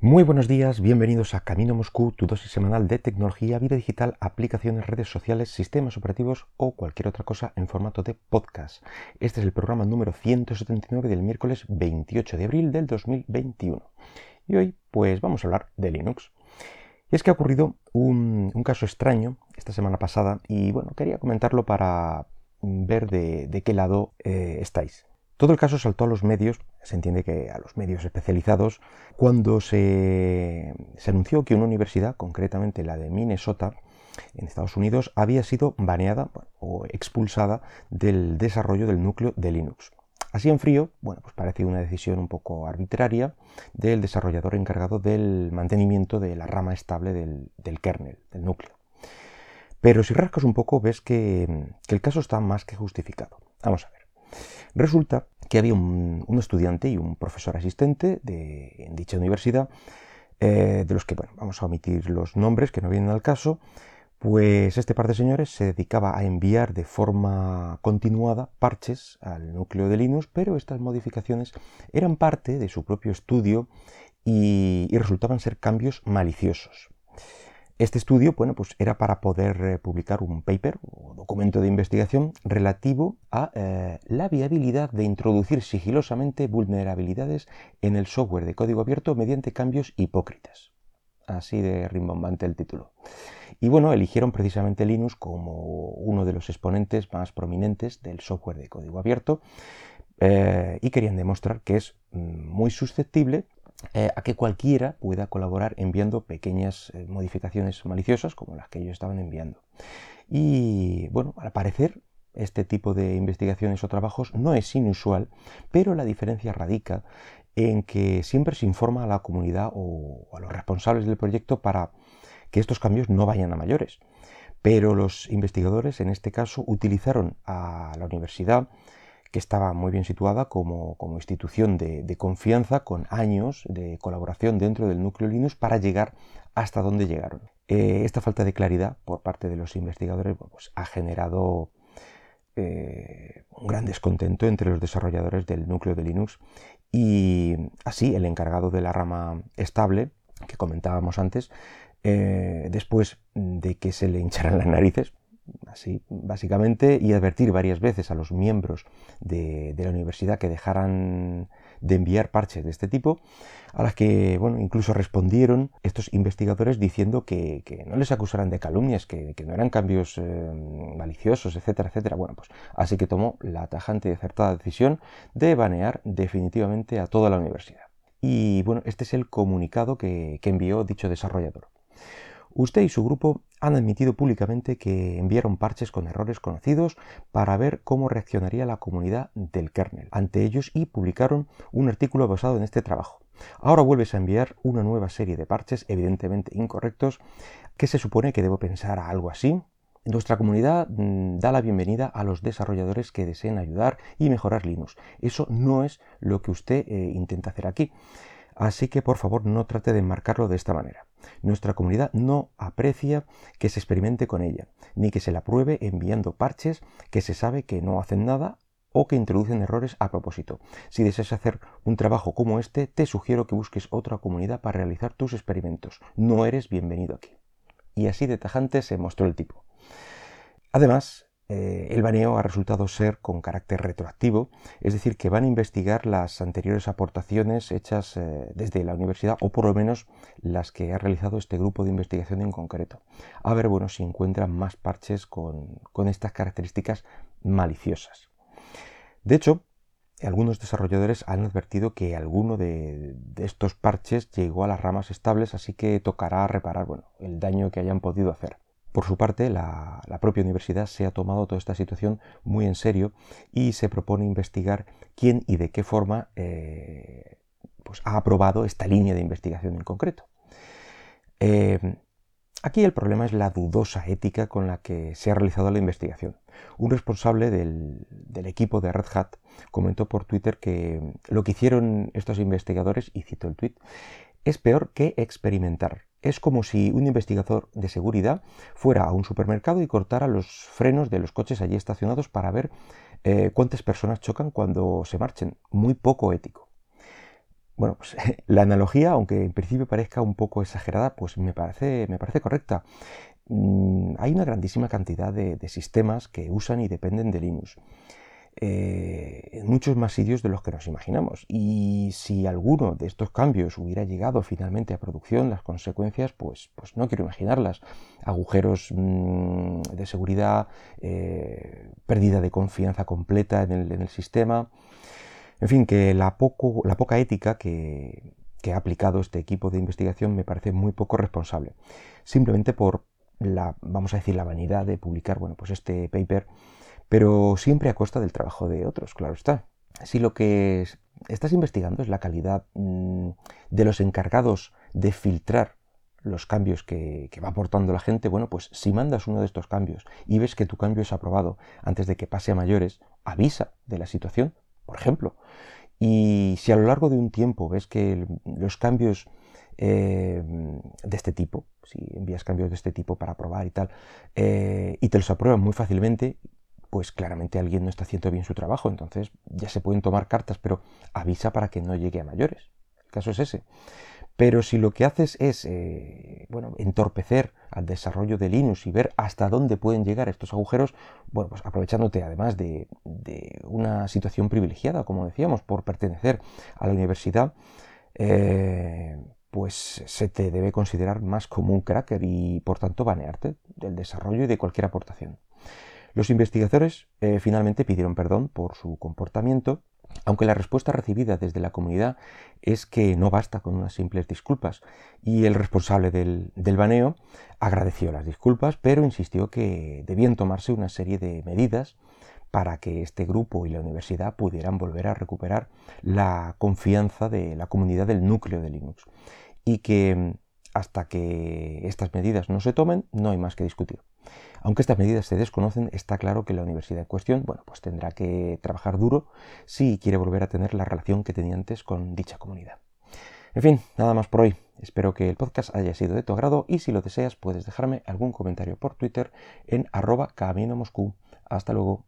Muy buenos días, bienvenidos a Camino Moscú, tu dosis semanal de tecnología, vida digital, aplicaciones, redes sociales, sistemas operativos o cualquier otra cosa en formato de podcast. Este es el programa número 179 del miércoles 28 de abril del 2021. Y hoy pues vamos a hablar de Linux. Y es que ha ocurrido un, caso extraño esta semana pasada y bueno, quería comentarlo para ver de, qué lado eh, estáis. Todo el caso saltó a los medios, se entiende que a los medios especializados, cuando se, anunció que una universidad, concretamente la de Minnesota, en Estados Unidos, había sido baneada o expulsada del desarrollo del núcleo de Linux. Así en frío, bueno, pues parece una decisión un poco arbitraria del desarrollador encargado del mantenimiento de la rama estable del, kernel, del núcleo. Pero si rascas un poco ves que el caso está más que justificado. Vamos a ver. Resulta que había un, estudiante y un profesor asistente de, en dicha universidad, eh, de los que, vamos a omitir los nombres que no vienen al caso, pues este par de señores se dedicaba a enviar de forma continuada parches al núcleo de Linux, pero estas modificaciones eran parte de su propio estudio y resultaban ser cambios maliciosos. Este estudio bueno, pues era para poder eh, publicar un paper o documento de investigación relativo a eh, la viabilidad de introducir sigilosamente vulnerabilidades en el software de código abierto mediante cambios hipócritas. Así de rimbombante el título. Y bueno, eligieron precisamente Linux como uno de los exponentes más prominentes del software de código abierto eh, y querían demostrar que es mm, muy susceptible eh, a que cualquiera pueda colaborar enviando pequeñas eh, modificaciones maliciosas como las que ellos estaban enviando. Y bueno, al parecer este tipo de investigaciones o trabajos no es inusual, pero la diferencia radica en que siempre se informa a la comunidad o a los responsables del proyecto para que estos cambios no vayan a mayores. Pero los investigadores en este caso utilizaron a la universidad que estaba muy bien situada como, institución de, confianza con años de colaboración dentro del núcleo Linux para llegar hasta donde llegaron. Eh, esta falta de claridad por parte de los investigadores pues, ha generado eh, un gran descontento entre los desarrolladores del núcleo de Linux y así el encargado de la rama estable que comentábamos antes, eh, después de que se le hincharan las narices, así básicamente, y advertir varias veces a los miembros de, la universidad que dejaran de enviar parches de este tipo, a las que, bueno, incluso respondieron estos investigadores diciendo que, no les acusaran de calumnias, que, no eran cambios eh, maliciosos, etcétera, etcétera. Bueno, pues así que tomó la tajante y acertada decisión de banear definitivamente a toda la universidad. Y bueno, este es el comunicado que envió dicho desarrollador. Usted y su grupo han admitido públicamente que enviaron parches con errores conocidos para ver cómo reaccionaría la comunidad del kernel ante ellos y publicaron un artículo basado en este trabajo. Ahora vuelves a enviar una nueva serie de parches evidentemente incorrectos. ¿Qué se supone que debo pensar a algo así? Nuestra comunidad mm, da la bienvenida a los desarrolladores que deseen ayudar y mejorar Linux. Eso no es lo que usted eh, intenta hacer aquí. Así que por favor no trate de marcarlo de esta manera. Nuestra comunidad no aprecia que se experimente con ella, ni que se la pruebe enviando parches que se sabe que no hacen nada o que introducen errores a propósito. Si deseas hacer un trabajo como este, te sugiero que busques otra comunidad para realizar tus experimentos. No eres bienvenido aquí. Y así de tajante se mostró el tipo. Además, eh, el baneo ha resultado ser con carácter retroactivo, es decir, que van a investigar las anteriores aportaciones hechas eh, desde la universidad o por lo menos las que ha realizado este grupo de investigación en concreto. A ver, bueno, si encuentran más parches con, estas características maliciosas. De hecho, algunos desarrolladores han advertido que alguno de, de, estos parches llegó a las ramas estables, así que tocará reparar bueno, el daño que hayan podido hacer. Por su parte, la, propia universidad se ha tomado toda esta situación muy en serio y se propone investigar quién y de qué forma eh, pues ha aprobado esta línea de investigación en concreto. Eh, aquí el problema es la dudosa ética con la que se ha realizado la investigación. Un responsable del, del, equipo de Red Hat comentó por Twitter que lo que hicieron estos investigadores, y cito el tweet, es peor que experimentar. Es como si un investigador de seguridad fuera a un supermercado y cortara los frenos de los coches allí estacionados para ver eh, cuántas personas chocan cuando se marchen. Muy poco ético. Bueno, pues la analogía, aunque en principio parezca un poco exagerada, pues me parece, me parece correcta. Mm, hay una grandísima cantidad de, sistemas que usan y dependen de Linux. Eh, en muchos más sitios de los que nos imaginamos. Y si alguno de estos cambios hubiera llegado finalmente a producción, las consecuencias, pues, pues no quiero imaginarlas. Agujeros mm, de seguridad, eh, pérdida de confianza completa en el, sistema. En fin, que la, poco, la poca ética que, que ha aplicado este equipo de investigación me parece muy poco responsable. Simplemente por, la, vamos a decir, la vanidad de publicar, bueno, pues este paper, pero siempre a costa del trabajo de otros, claro está. Si lo que estás investigando es la calidad mm, de los encargados de filtrar los cambios que, va aportando la gente, bueno, pues si mandas uno de estos cambios y ves que tu cambio es aprobado antes de que pase a mayores, avisa de la situación, por ejemplo. Y si a lo largo de un tiempo ves que los cambios eh, de este tipo, si envías cambios de este tipo para probar y tal, eh, y te los aprueban muy fácilmente, pues claramente alguien no está haciendo bien su trabajo, entonces ya se pueden tomar cartas, pero avisa para que no llegue a mayores. El caso es ese. Pero si lo que haces es, eh, bueno, entorpecer al desarrollo de Linux y ver hasta dónde pueden llegar estos agujeros, bueno, pues aprovechándote además de, una situación privilegiada, como decíamos, por pertenecer a la universidad, eh, pues se te debe considerar más como un cracker y por tanto banearte del desarrollo y de cualquier aportación. Los investigadores eh, finalmente pidieron perdón por su comportamiento, aunque la respuesta recibida desde la comunidad es que no basta con unas simples disculpas, y el responsable del, del baneo agradeció las disculpas, pero insistió que debían tomarse una serie de medidas para que este grupo y la universidad pudieran volver a recuperar la confianza de la comunidad del núcleo de Linux. Y que mm, hasta que estas medidas no se tomen, no hay más que discutir. Aunque estas medidas se desconocen, está claro que la universidad en cuestión, bueno, pues tendrá que trabajar duro si quiere volver a tener la relación que tenía antes con dicha comunidad. En fin, nada más por hoy. Espero que el podcast haya sido de tu agrado y si lo deseas puedes dejarme algún comentario por Twitter en arroba camino Moscú. Hasta luego.